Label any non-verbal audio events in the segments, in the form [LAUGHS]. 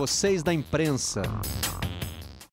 Vocês da imprensa.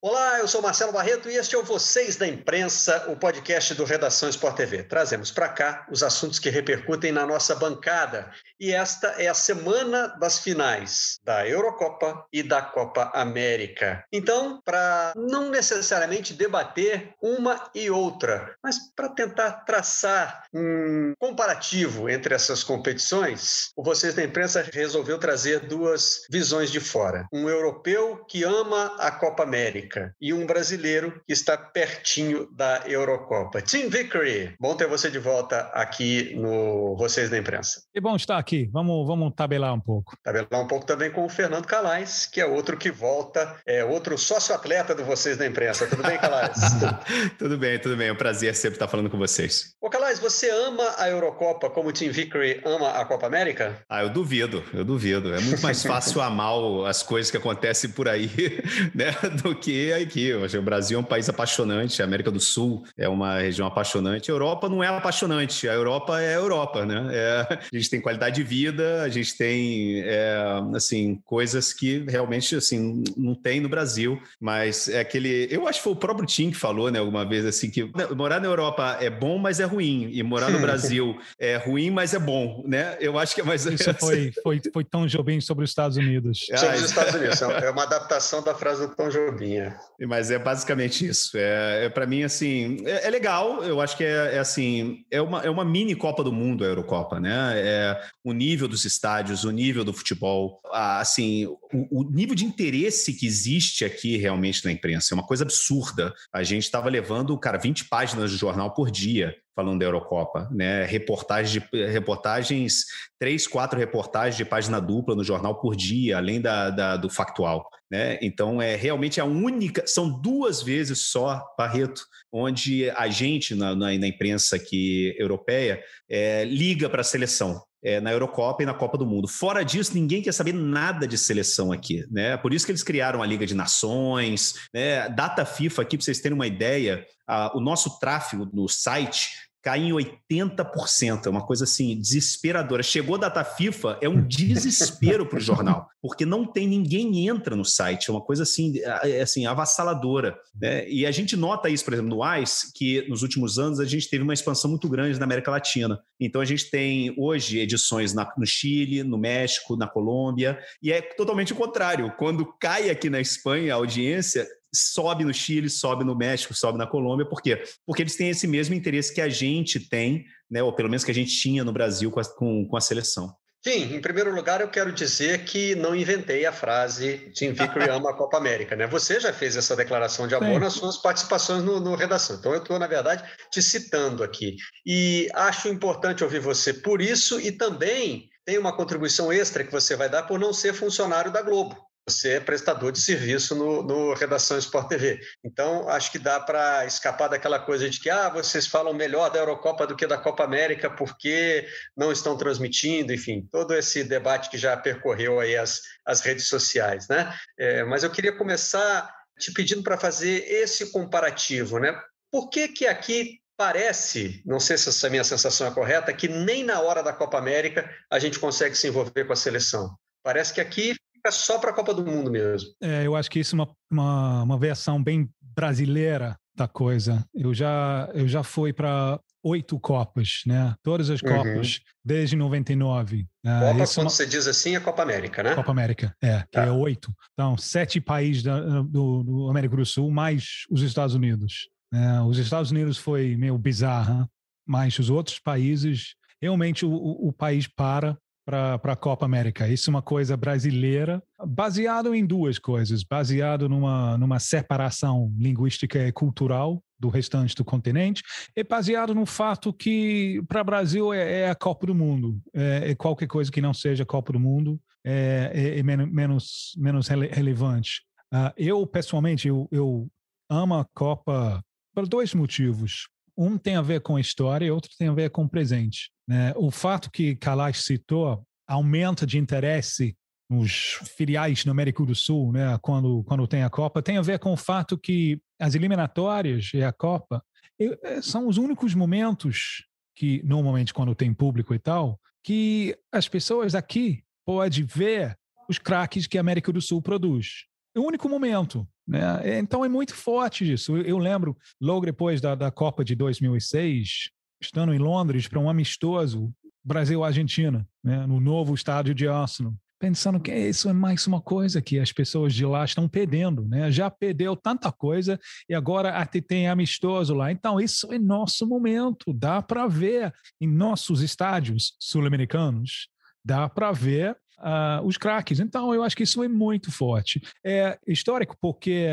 Olá, eu sou Marcelo Barreto e este é o Vocês da Imprensa, o podcast do Redação Sport TV. Trazemos para cá os assuntos que repercutem na nossa bancada. E esta é a semana das finais da Eurocopa e da Copa América. Então, para não necessariamente debater uma e outra, mas para tentar traçar um comparativo entre essas competições, o Vocês da Imprensa resolveu trazer duas visões de fora. Um europeu que ama a Copa América América e um brasileiro que está pertinho da Eurocopa. Tim Vickery, bom ter você de volta aqui no Vocês da Imprensa. É bom estar aqui. Vamos, vamos tabelar um pouco. Tabelar um pouco também com o Fernando Calais, que é outro que volta, é outro sócio-atleta do Vocês da Imprensa. Tudo bem, Calais? [LAUGHS] tudo bem, tudo bem. É um prazer sempre estar falando com vocês. Ô, Calais, você ama a Eurocopa como o Tim Vickery ama a Copa América? Ah, eu duvido, eu duvido. É muito mais fácil [LAUGHS] amar as coisas que acontecem por aí, [LAUGHS] né, do que aqui. O Brasil é um país apaixonante, a América do Sul é uma região apaixonante. A Europa não é apaixonante, a Europa é a Europa, né? É, a gente tem qualidade de vida, a gente tem, é, assim, coisas que realmente, assim, não tem no Brasil, mas é aquele... Eu acho que foi o próprio Tim que falou, né, alguma vez, assim, que morar na Europa é bom, mas é ruim, e morar no Brasil é ruim, mas é bom, né? Eu acho que é mais... Isso foi, foi, foi Tom Jobim sobre os Estados Unidos. Sobre os Estados Unidos, é uma adaptação da frase do Tom Jobim, é. Mas é basicamente isso. É, é para mim assim, é, é, legal. Eu acho que é, é, assim, é uma, é uma mini Copa do Mundo a Eurocopa, né? É o nível dos estádios, o nível do futebol, assim, o, o nível de interesse que existe aqui realmente na imprensa é uma coisa absurda. A gente estava levando, cara, 20 páginas de jornal por dia falando da Eurocopa, né? Reportagens, de, reportagens, três, quatro reportagens de página dupla no jornal por dia, além da, da, do factual, né? Então é realmente a única, são duas vezes só, Barreto, onde a gente na, na, na imprensa aqui europeia é, liga para a seleção é, na Eurocopa e na Copa do Mundo. Fora disso, ninguém quer saber nada de seleção aqui, né? Por isso que eles criaram a Liga de Nações, né? Data FIFA aqui, para vocês terem uma ideia, a, o nosso tráfego no site cai em 80%. É uma coisa assim desesperadora. Chegou a data FIFA, é um desespero para o jornal, [LAUGHS] porque não tem ninguém entra no site. É uma coisa assim, é, assim avassaladora. Né? E a gente nota isso, por exemplo, no AIS, que nos últimos anos a gente teve uma expansão muito grande na América Latina. Então a gente tem hoje edições na, no Chile, no México, na Colômbia, e é totalmente o contrário. Quando cai aqui na Espanha a audiência, sobe no Chile, sobe no México, sobe na Colômbia. Por quê? Porque eles têm esse mesmo interesse que a gente tem, né, ou pelo menos que a gente tinha no Brasil com a, com, com a seleção. Sim, em primeiro lugar, eu quero dizer que não inventei a frase Tim Vickery ama a Copa América, né? Você já fez essa declaração de amor Sim. nas suas participações no, no Redação. Então, eu estou, na verdade, te citando aqui. E acho importante ouvir você por isso e também tem uma contribuição extra que você vai dar por não ser funcionário da Globo você é prestador de serviço no, no Redação Sport TV. Então, acho que dá para escapar daquela coisa de que ah, vocês falam melhor da Eurocopa do que da Copa América porque não estão transmitindo, enfim, todo esse debate que já percorreu aí as, as redes sociais, né? É, mas eu queria começar te pedindo para fazer esse comparativo, né? Por que que aqui parece, não sei se essa minha sensação é correta, que nem na hora da Copa América a gente consegue se envolver com a seleção? Parece que aqui fica só para a Copa do Mundo mesmo. É, eu acho que isso é uma, uma, uma versão bem brasileira da coisa. Eu já, eu já fui para oito Copas, né? Todas as uhum. Copas, uhum. desde 99. Né? Copa, é quando uma... você diz assim, é Copa América, né? Copa América, é, que tá. é oito. Então, sete países da, do, do, América do Sul, mais os Estados Unidos. Né? Os Estados Unidos foi meio bizarro, mas os outros países, realmente o, o, o país para para a Copa América. Isso é uma coisa brasileira, baseado em duas coisas: baseado numa, numa separação linguística e cultural do restante do continente, e baseado no fato que para o Brasil é, é, a Copa do Mundo. É, é, qualquer coisa que não seja Copa do Mundo é, é, é menos, menos rele relevante. Uh, eu, pessoalmente, eu, eu amo a Copa por dois motivos. Um tem a ver com a história e outro tem a ver com o presente. Né? O fato que Kalash citou aumenta de interesse nos filiais no América do Sul, né, quando, quando tem a Copa, tem a ver com o fato que as eliminatórias e a Copa eh, são os únicos momentos que, normalmente, quando tem público e tal, que as pessoas aqui podem ver os craques que a América do Sul produz. É o único momento. Né? Então é muito forte isso. Eu lembro, logo depois da, da Copa de 2006, estando em Londres para um amistoso Brasil-Argentina, né? no novo estádio de Arsenal pensando que isso é mais uma coisa que as pessoas de lá estão perdendo, né? Já perdeu tanta coisa e agora até tem amistoso lá. Então, isso é nosso momento, dá para ver em nossos estádios sul-americanos, dá para ver uh, os craques. Então, eu acho que isso é muito forte. É histórico porque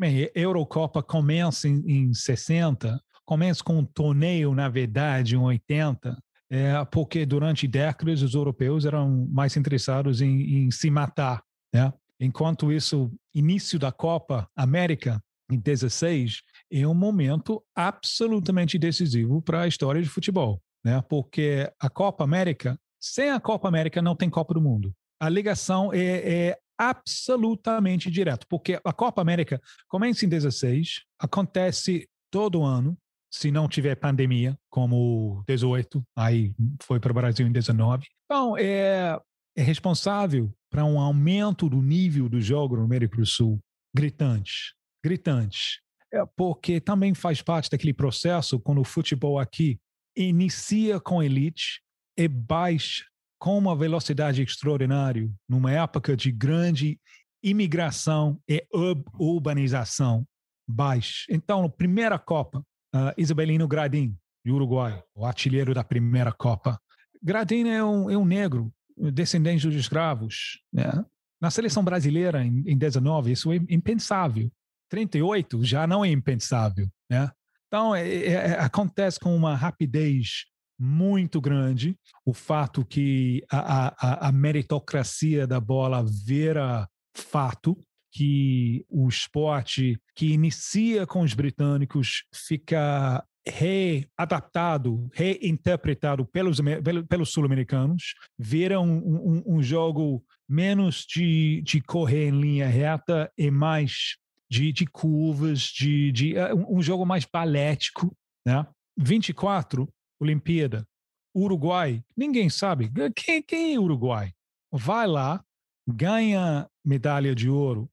a Eurocopa começa em, em 60, começa com um torneio, na verdade, em 80, é, porque durante décadas os europeus eram mais interessados em, em se matar. Né? Enquanto isso, início da Copa América, em 16, é um momento absolutamente decisivo para a história de futebol. Né? Porque a Copa América, sem a Copa América, não tem Copa do Mundo. A ligação é, é absolutamente direta, porque a Copa América começa em 16, acontece todo ano, se não tiver pandemia, como 18, aí foi para o Brasil em 19. Então, é, é responsável para um aumento do nível do jogo no América do Sul gritante, gritante. É porque também faz parte daquele processo quando o futebol aqui inicia com elite e baixa com uma velocidade extraordinária numa época de grande imigração e urbanização baixa. Então, na primeira Copa, uh, Isabelino Gradin, de Uruguai, o artilheiro da primeira Copa. Gradin é um, é um negro, descendente dos escravos. Né? Na seleção brasileira, em, em 19, isso é impensável. 38 já não é impensável. Né? Então, é, é, é, acontece com uma rapidez muito grande o fato que a, a, a meritocracia da bola vira fato que o esporte que inicia com os britânicos fica readaptado, reinterpretado pelos, pelos sul-americanos, vira um, um, um, jogo menos de, de correr em linha reta e mais de, de curvas, de, de uh, um jogo mais balético. Né? 24, Olimpíada. Uruguai, ninguém sabe. Quem, quem é Uruguai? Vai lá, ganha medalha de ouro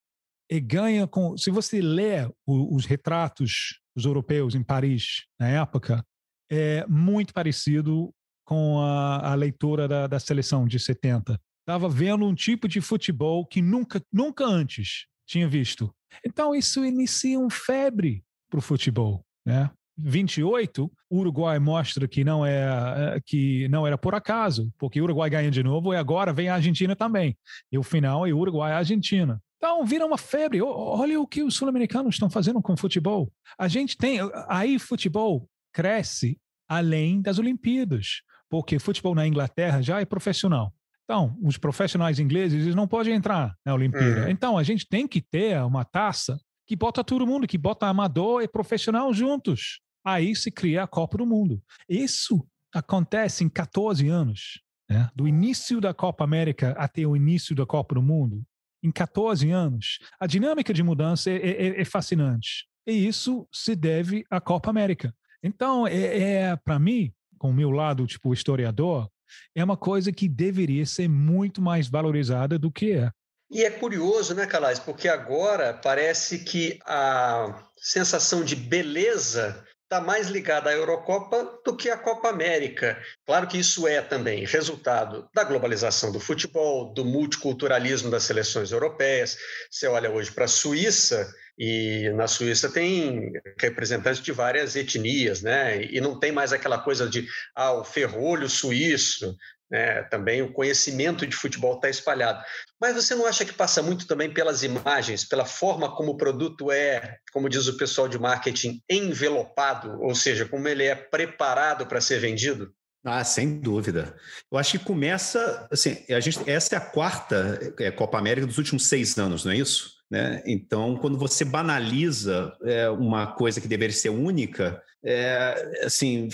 e ganha com. Se você lê os retratos dos europeus em Paris na época, é muito parecido com a, a leitura da, da seleção de 70. Estava vendo um tipo de futebol que nunca, nunca antes tinha visto. Então isso inicia um febre para o futebol, né? 28, o Uruguai mostra que não é, é que não era por acaso, porque o Uruguai ganha de novo e agora vem a Argentina também. E o final é Uruguai e Argentina. Então, vira uma febre. Olha o que os sul-americanos estão fazendo com o futebol. A gente tem. Aí, futebol cresce além das Olimpíadas, porque futebol na Inglaterra já é profissional. Então, os profissionais ingleses eles não podem entrar na Olimpíada. Uhum. Então, a gente tem que ter uma taça que bota todo mundo, que bota amador e profissional juntos. Aí se cria a Copa do Mundo. Isso acontece em 14 anos. Né? Do início da Copa América até o início da Copa do Mundo, em 14 anos. A dinâmica de mudança é, é, é fascinante. E isso se deve à Copa América. Então, é, é para mim, com o meu lado, tipo, historiador, é uma coisa que deveria ser muito mais valorizada do que é. E é curioso, né, Calais? Porque agora parece que a sensação de beleza está mais ligada à Eurocopa do que à Copa América. Claro que isso é também resultado da globalização do futebol, do multiculturalismo das seleções europeias. Você olha hoje para a Suíça, e na Suíça tem representantes de várias etnias, né? E não tem mais aquela coisa de ah, o ferrolho suíço, né? Também o conhecimento de futebol está espalhado. Mas você não acha que passa muito também pelas imagens, pela forma como o produto é, como diz o pessoal de marketing, envelopado, ou seja, como ele é preparado para ser vendido? Ah, sem dúvida. Eu acho que começa, assim, a gente, essa é a quarta é, Copa América dos últimos seis anos, não é isso? Né? Então, quando você banaliza é, uma coisa que deveria ser única, é, assim,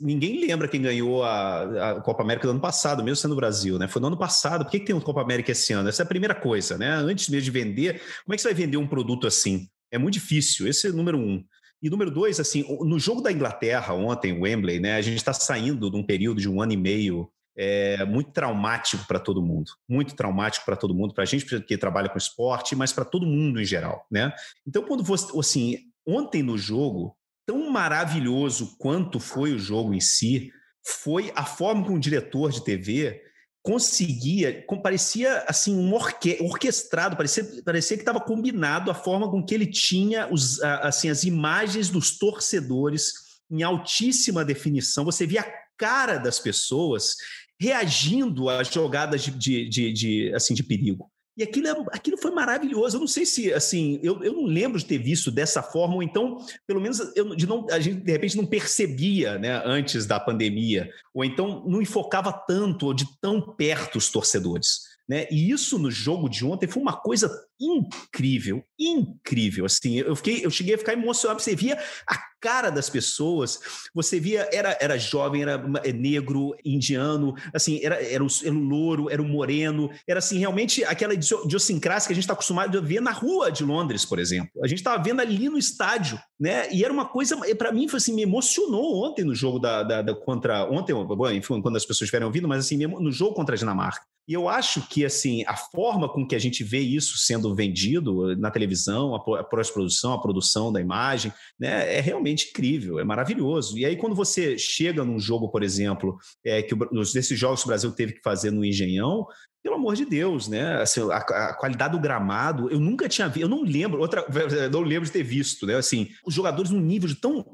ninguém lembra quem ganhou a, a, Copa América do ano passado, mesmo sendo o Brasil, né? Foi no ano passado. Por que, que tem uma Copa América esse ano? Essa é a primeira coisa, né? Antes mesmo de vender, como é que você vai vender um produto assim? É muito difícil. Esse é o número um. E número dois, assim, no jogo da Inglaterra ontem, Wembley, né? A gente está saindo de um período de um ano e meio é muito traumático para todo mundo, muito traumático para todo mundo, para a gente que trabalha com esporte, mas para todo mundo em geral, né? Então, quando você, assim, ontem no jogo, tão maravilhoso quanto foi o jogo em si, foi a forma como o diretor de TV conseguia, parecia assim um orque, orquestrado, parecia, parecia que estava combinado a forma com que ele tinha os, assim as imagens dos torcedores em altíssima definição. Você via a cara das pessoas reagindo às jogadas de, de, de, de assim de perigo. E aquilo, é, aquilo foi maravilhoso. Eu não sei se, assim, eu, eu não lembro de ter visto dessa forma, ou então, pelo menos, eu, de não, a gente de repente não percebia, né, antes da pandemia, ou então não enfocava tanto ou de tão perto os torcedores. Né? E isso no jogo de ontem foi uma coisa incrível, incrível. Assim, eu fiquei, eu cheguei a ficar emocionado. Você via a cara das pessoas, você via era era jovem, era é negro, indiano, assim, era era o, era o louro, era o moreno, era assim realmente aquela idiosincrasia que a gente está acostumado a ver na rua de Londres, por exemplo. A gente estava vendo ali no estádio, né? E era uma coisa, para mim foi assim, me emocionou ontem no jogo da, da, da contra ontem, enfim, quando as pessoas estiverem ouvindo, mas assim, no jogo contra a Dinamarca. E eu acho que assim a forma com que a gente vê isso sendo vendido na televisão, a pós-produção, a produção da imagem, né, é realmente incrível, é maravilhoso. E aí quando você chega num jogo, por exemplo, é, que desses jogos que o Brasil teve que fazer no Engenhão, pelo amor de Deus, né? Assim, a, a, qualidade do gramado, eu nunca tinha visto, eu não lembro, outra, [LAUGHS] não lembro de ter visto, né? Assim, os jogadores num nível de tão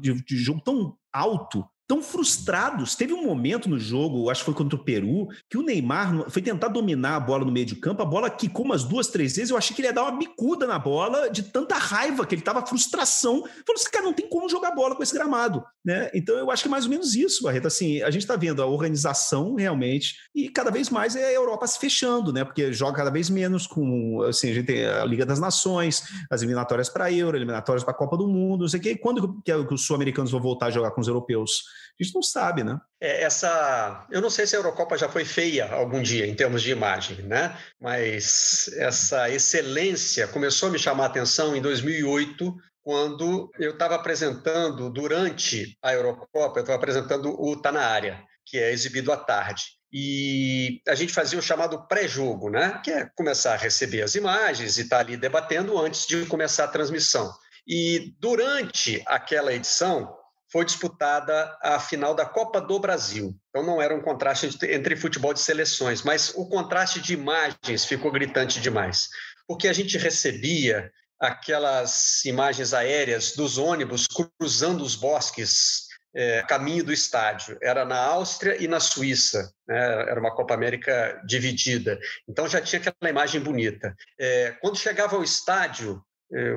de, de jogo tão alto tão frustrados. Teve um momento no jogo, acho que foi contra o Peru, que o Neymar foi tentar dominar a bola no meio de campo, a bola quicou umas duas, três vezes, eu achei que ele ia dar uma bicuda na bola de tanta raiva que ele tava frustração. Falou assim, cara, não tem como jogar bola com esse gramado, né? Então eu acho que é mais ou menos isso, Barreto. Assim, a gente tá vendo a organização realmente e cada vez mais é a Europa se fechando, né? Porque joga cada vez menos com, assim, a gente tem a Liga das Nações, as eliminatórias para Euro, eliminatórias para a Copa do Mundo, não sei o quê. Quando que, que os sul-americanos vão voltar a jogar com os europeus? A gente não sabe, né? É, essa, eu não sei se a Eurocopa já foi feia algum dia em termos de imagem, né? Mas essa excelência começou a me chamar a atenção em 2008, quando eu estava apresentando durante a Eurocopa, eu estava apresentando o Tá na área, que é exibido à tarde. E a gente fazia o chamado pré-jogo, né? Que é começar a receber as imagens e estar tá ali debatendo antes de começar a transmissão. E durante aquela edição, foi disputada a final da Copa do Brasil. Então não era um contraste entre futebol de seleções, mas o contraste de imagens ficou gritante demais, porque a gente recebia aquelas imagens aéreas dos ônibus cruzando os bosques é, caminho do estádio. Era na Áustria e na Suíça. Né? Era uma Copa América dividida. Então já tinha aquela imagem bonita. É, quando chegava ao estádio,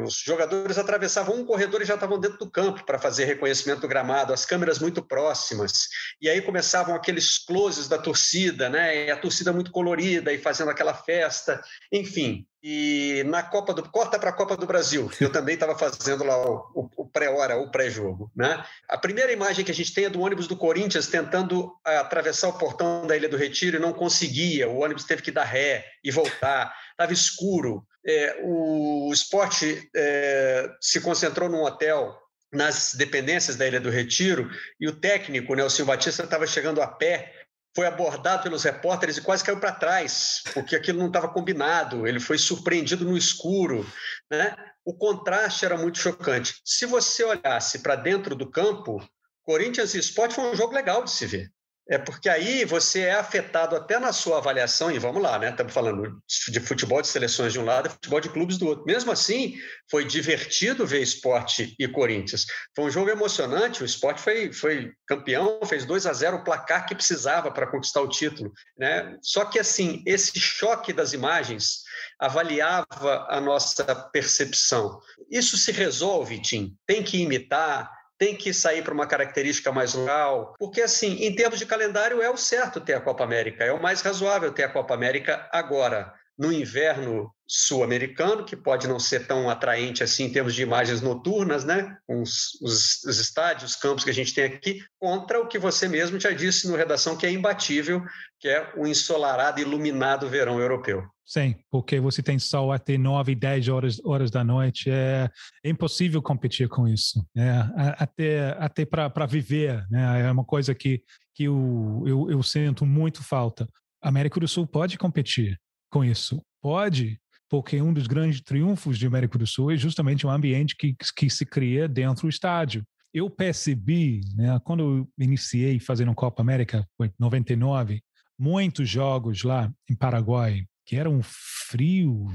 os jogadores atravessavam um corredor e já estavam dentro do campo para fazer reconhecimento do gramado, as câmeras muito próximas. E aí começavam aqueles closes da torcida, né? E a torcida muito colorida e fazendo aquela festa, enfim. E na Copa do corta para a Copa do Brasil, eu também estava fazendo lá o, o pré-hora, o pré-jogo, né? A primeira imagem que a gente tem é do ônibus do Corinthians tentando é, atravessar o portão da Ilha do Retiro e não conseguia. O ônibus teve que dar ré e voltar. Estava escuro é, o esporte é, se concentrou num hotel nas dependências da Ilha do Retiro e o técnico, Nelson Batista, estava chegando a pé, foi abordado pelos repórteres e quase caiu para trás, porque aquilo não estava combinado, ele foi surpreendido no escuro. Né? O contraste era muito chocante. Se você olhasse para dentro do campo, Corinthians e Sport foi um jogo legal de se ver. É porque aí você é afetado até na sua avaliação, e vamos lá, né? Estamos falando de futebol de seleções de um lado e futebol de clubes do outro. Mesmo assim, foi divertido ver esporte e Corinthians. Foi um jogo emocionante, o esporte foi, foi campeão, fez 2 a 0 o placar que precisava para conquistar o título. Né? Só que assim, esse choque das imagens avaliava a nossa percepção. Isso se resolve, Tim. Tem que imitar, tem que sair para uma característica mais local, porque assim, em termos de calendário é o certo ter a Copa América, é o mais razoável ter a Copa América agora. No inverno sul-americano, que pode não ser tão atraente assim em termos de imagens noturnas, né? Os, os, os, estádios, os campos que a gente tem aqui, contra o que você mesmo já disse no Redação, que é imbatível, que é o ensolarado, iluminado verão europeu. Sim, porque você tem sol até 9, 10 horas, horas da noite. É, é impossível competir com isso. Né? Até, até para viver. Né? É uma coisa que, que eu, eu, eu sinto muito falta. A América do Sul pode competir com isso. Pode, porque um dos grandes triunfos de América do Sul é justamente o ambiente que, que se cria dentro do estádio. Eu percebi, né, quando eu iniciei fazendo Copa América, foi 99, muitos jogos lá em Paraguai, que era um frio,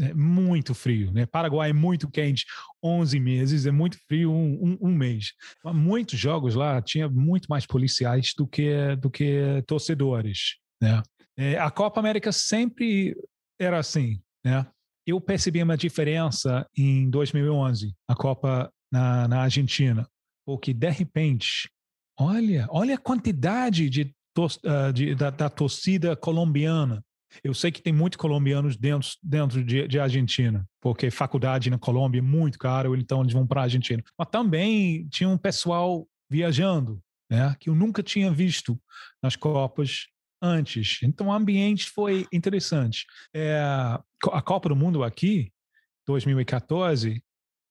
é, muito frio, né? Paraguai é muito quente, 11 meses, é muito frio um, um, um mês. Muitos jogos lá tinha muito mais policiais do que do que torcedores, né? É, a Copa América sempre era assim, né? Eu percebi uma diferença em 2011, a Copa na, na Argentina, porque de repente, olha, olha a quantidade de, uh, de da, da torcida colombiana eu sei que tem muitos colombianos dentro, dentro de, de Argentina, porque faculdade na Colômbia é muito caro, então eles vão para a Argentina. Mas também tinha um pessoal viajando, né, que eu nunca tinha visto nas Copas antes. Então o ambiente foi interessante. É, a Copa do Mundo aqui, 2014,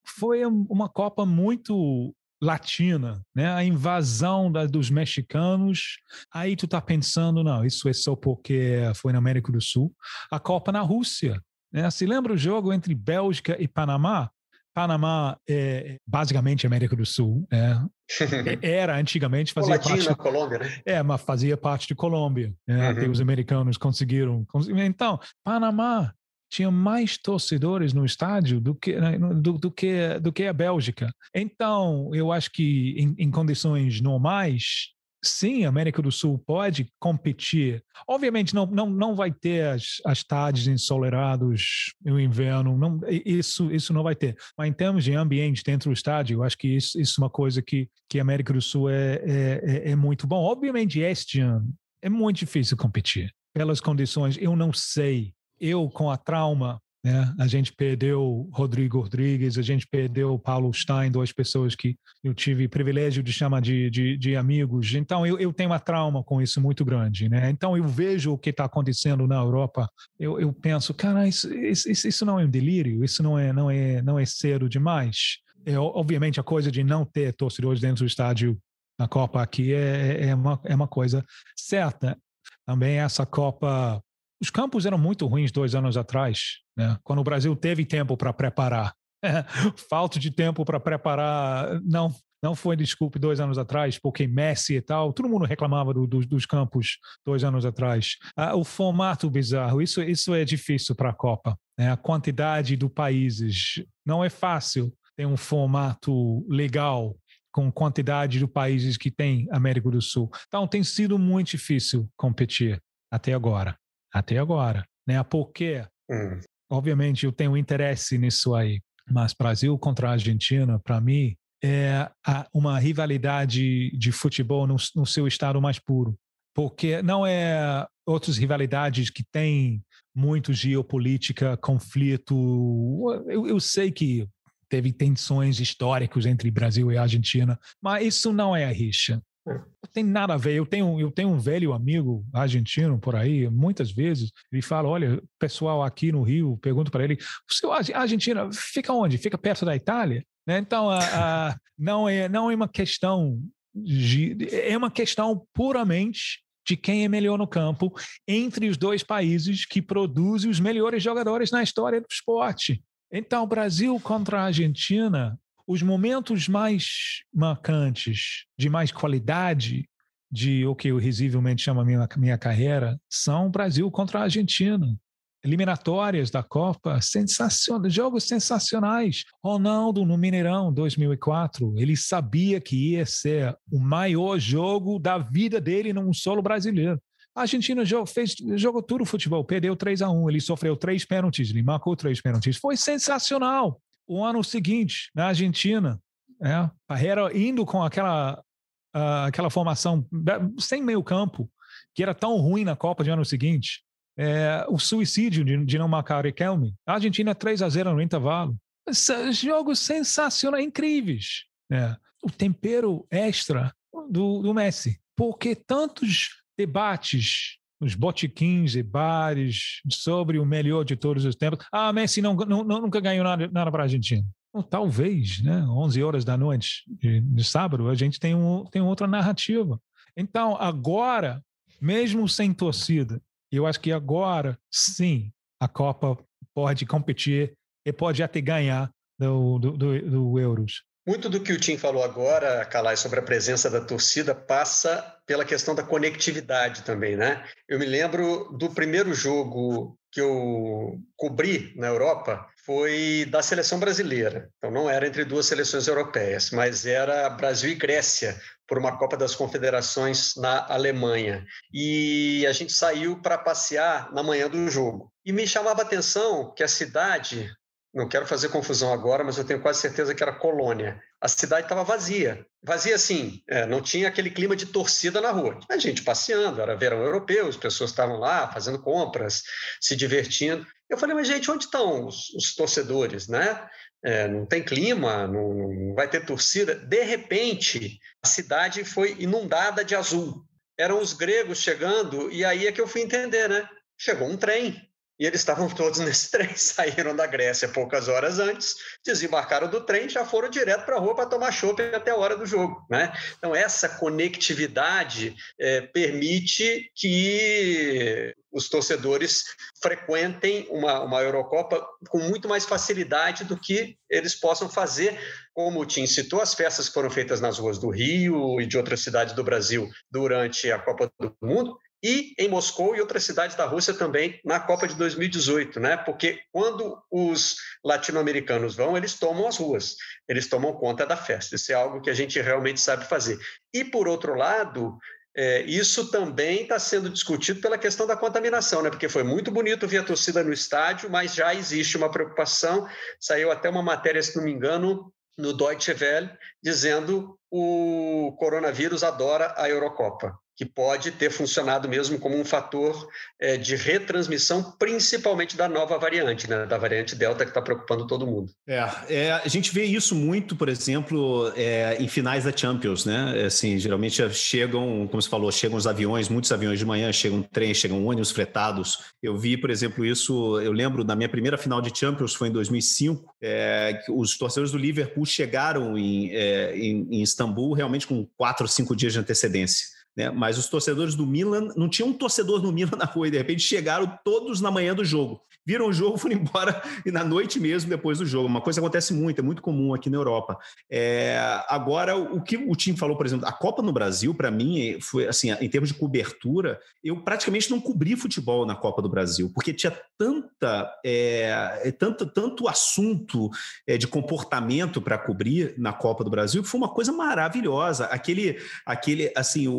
foi uma Copa muito latina, né? A invasão da, dos mexicanos. Aí tu tá pensando, não, isso é só porque foi na América do Sul. A Copa na Rússia, né? Se lembra o jogo entre Bélgica e Panamá? Panamá é basicamente América do Sul, né? [LAUGHS] Era antigamente fazia parte da Colômbia, né? É, mas fazia parte de Colômbia. Né? Uhum. os americanos conseguiram. Então, Panamá tinha mais torcedores no estádio do que, né, do, do, que, do que a Bélgica. Então, eu acho que em, em condições normais, sim, a América do Sul pode competir. Obviamente, não, não, não vai ter as, as tardes ensolaradas no inverno, não, isso, isso não vai ter. Mas em termos de ambiente dentro do estádio, eu acho que isso, isso é uma coisa que, que a América do Sul é, é, é, é muito bom. Obviamente, este ano é muito difícil competir. Pelas condições, eu não sei eu com a trauma, né? A gente perdeu Rodrigo Rodrigues, a gente perdeu Paulo Stein, duas pessoas que eu tive privilégio de chamar de, de, de amigos. Então eu, eu tenho uma trauma com isso muito grande, né? Então eu vejo o que está acontecendo na Europa, eu, eu penso, cara, isso, isso, isso não é um delírio, isso não é não é não é cedo demais. É, obviamente a coisa de não ter torcedores dentro do estádio na Copa aqui é, é, uma, é uma coisa certa. Também essa Copa os campos eram muito ruins dois anos atrás, né? quando o Brasil teve tempo para preparar. [LAUGHS] Falta de tempo para preparar não não foi desculpe dois anos atrás, porque Messi e tal, todo mundo reclamava do, do, dos campos dois anos atrás. Ah, o formato bizarro, isso, isso é difícil para a Copa. Né? A quantidade de países não é fácil ter um formato legal com quantidade de países que tem América do Sul. Então tem sido muito difícil competir até agora até agora, né? Porque, hum. Obviamente, eu tenho interesse nisso aí, mas Brasil contra Argentina, para mim, é uma rivalidade de futebol no, no, seu estado mais puro, porque não é outras rivalidades que têm muito geopolítica, conflito. Eu, eu sei que teve tensões históricas entre Brasil e Argentina, mas isso não é a rixa. Não tem nada a ver. Eu tenho, eu tenho um velho amigo argentino por aí, muitas vezes, ele fala: olha, pessoal aqui no Rio, pergunto para ele: a Argentina fica onde? Fica perto da Itália? Né? Então, a, a, não, é, não é uma questão. De, é uma questão puramente de quem é melhor no campo entre os dois países que produzem os melhores jogadores na história do esporte. Então, Brasil contra a Argentina os momentos mais marcantes, de mais qualidade, de o que eu risivelmente chamo minha, minha carreira, são Brasil contra a Argentina. Eliminatórias da Copa, jogos sensacionais. Ronaldo no Mineirão 2004, ele sabia que ia ser o maior jogo da vida dele num solo brasileiro. A Argentina jogou, fez, jogou tudo o futebol, perdeu 3 a 1 ele sofreu três pênaltis, ele marcou três pênaltis. Foi sensacional o ano seguinte, na Argentina, né? Parreira indo com aquela, uh, aquela formação sem meio campo, que era tão ruim na Copa de ano seguinte. é, o suicídio de, de não marcar Riquelme. A Argentina 3 a 0 no intervalo. Jogos sensacionais, incríveis. É. O tempero extra do, do Messi. Porque tantos debates nos botiquins e bares sobre o melhor de todos os tempos. Ah, Messi não, não, nunca ganhou nada, nada para a Argentina. talvez, né? 11 horas da noite de, de sábado, a gente tem, um, tem outra narrativa. Então, agora, mesmo sem torcida, eu acho que agora, sim, a Copa pode competir e pode até ganhar do, do, do, do Euros. Muito do que o Tim falou agora, Calai, sobre a presença da torcida, passa pela questão da conectividade também, né? Eu me lembro do primeiro jogo que eu cobri na Europa, foi da seleção brasileira. Então não era entre duas seleções europeias, mas era Brasil e Grécia por uma Copa das Confederações na Alemanha. E a gente saiu para passear na manhã do jogo. E me chamava a atenção que a cidade não quero fazer confusão agora, mas eu tenho quase certeza que era Colônia. A cidade estava vazia. Vazia assim, é, não tinha aquele clima de torcida na rua. A gente passeando, era verão europeu, as pessoas estavam lá fazendo compras, se divertindo. Eu falei, mas gente, onde estão os, os torcedores, né? É, não tem clima, não, não vai ter torcida. De repente, a cidade foi inundada de azul. Eram os gregos chegando, e aí é que eu fui entender, né? Chegou um trem, e eles estavam [LAUGHS] todos nesse trem, saíram da Grécia poucas horas antes, desembarcaram do trem, já foram direto para a rua para tomar chopp até a hora do jogo. Né? Então, essa conectividade é, permite que os torcedores frequentem uma, uma Eurocopa com muito mais facilidade do que eles possam fazer, como o Tim citou, as festas que foram feitas nas ruas do Rio e de outras cidades do Brasil durante a Copa do Mundo, e em Moscou e outras cidades da Rússia também na Copa de 2018, né? Porque quando os latino-americanos vão, eles tomam as ruas, eles tomam conta da festa. Isso é algo que a gente realmente sabe fazer. E por outro lado, é, isso também está sendo discutido pela questão da contaminação, né? Porque foi muito bonito ver a torcida no estádio, mas já existe uma preocupação. Saiu até uma matéria, se não me engano, no Deutsche Welle, dizendo o coronavírus adora a Eurocopa que pode ter funcionado mesmo como um fator é, de retransmissão, principalmente da nova variante, né, da variante Delta, que está preocupando todo mundo. É, é, a gente vê isso muito, por exemplo, é, em finais da Champions, né? Assim, geralmente chegam, como você falou, chegam os aviões, muitos aviões de manhã, chegam trens, chegam ônibus fretados. Eu vi, por exemplo, isso, eu lembro da minha primeira final de Champions, foi em 2005, é, os torcedores do Liverpool chegaram em, é, em, em Istambul realmente com quatro ou cinco dias de antecedência. Né? Mas os torcedores do Milan, não tinha um torcedor no Milan na rua, e de repente chegaram todos na manhã do jogo viram o jogo, [LAUGHS] foram embora e na noite mesmo depois do jogo. Uma coisa que acontece muito, é muito comum aqui na Europa. É, agora, o que o time falou, por exemplo, a Copa no Brasil, para mim, foi assim, em termos de cobertura, eu praticamente não cobri futebol na Copa do Brasil, porque tinha tanta, é, é tanto, tanto assunto é, de comportamento para cobrir na Copa do Brasil, que foi uma coisa maravilhosa. Aquele, aquele, assim, o,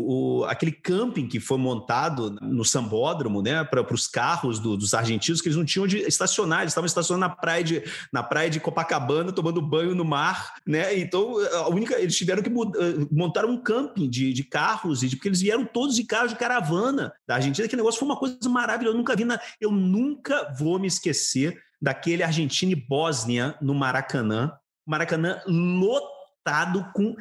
aquele camping que foi montado no Sambódromo, né, para os carros do, dos argentinos, que eles não tinham onde estacionar, eles estavam estacionando na praia de, na praia de Copacabana, tomando banho no mar, né? Então, a única, eles tiveram que eh, montar um camping de, de carros, e porque eles vieram todos de carros de caravana da Argentina, que negócio foi uma coisa maravilhosa, eu nunca vi, na, eu nunca vou me esquecer daquele Argentina e Bósnia no Maracanã, Maracanã lotado com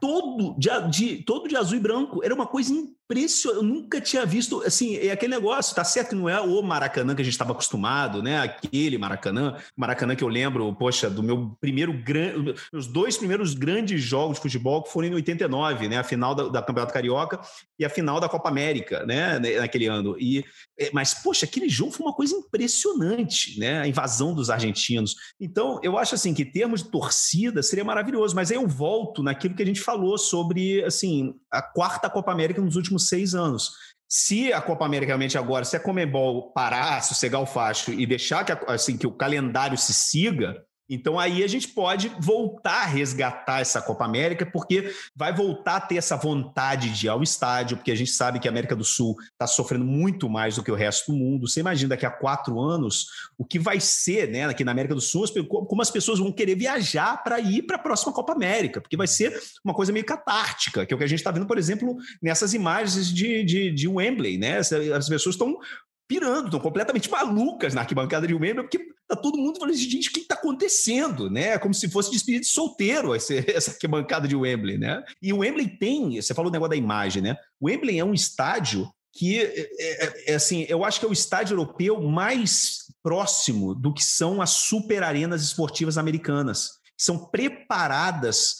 todo de, de, todo de azul e branco. Era uma coisa impressionante. Eu nunca tinha visto, assim, é aquele negócio, tá certo que não é o Maracanã que a gente estava acostumado, né? Aquele Maracanã, Maracanã que eu lembro, poxa, do meu primeiro grande, meus dois primeiros grandes jogos de futebol que foram em 89, né? A final da, da Campeonato Carioca e a final da Copa América, né? Naquele ano. E, é, mas, poxa, aquele jogo foi uma coisa impressionante, né? A invasão dos argentinos. Então, eu acho assim que termos de torcida seria maravilhoso, mas aí eu volto naquilo que a gente falou sobre assim a quarta Copa América nos últimos seis anos. Se a Copa América realmente agora, se a Comebol parar, sossegar o facho e deixar que, assim, que o calendário se siga, então aí a gente pode voltar a resgatar essa Copa América, porque vai voltar a ter essa vontade de ir ao estádio, porque a gente sabe que a América do Sul está sofrendo muito mais do que o resto do mundo. Você imagina daqui a quatro anos o que vai ser, né, aqui na América do Sul, como as pessoas vão querer viajar para ir para a próxima Copa América, porque vai ser uma coisa meio catártica, que é o que a gente está vendo, por exemplo, nessas imagens de, de, de Wembley, né? As pessoas estão pirando, estão completamente malucas na arquibancada de Wembley, porque tá todo mundo falando, gente, o que está acontecendo, né? Como se fosse despedida de solteiro [LAUGHS] essa arquibancada de Wembley, né? E o Wembley tem, você falou o negócio da imagem, né? O Wembley é um estádio que, é, é, é, assim, eu acho que é o estádio europeu mais próximo do que são as super arenas esportivas americanas. São preparadas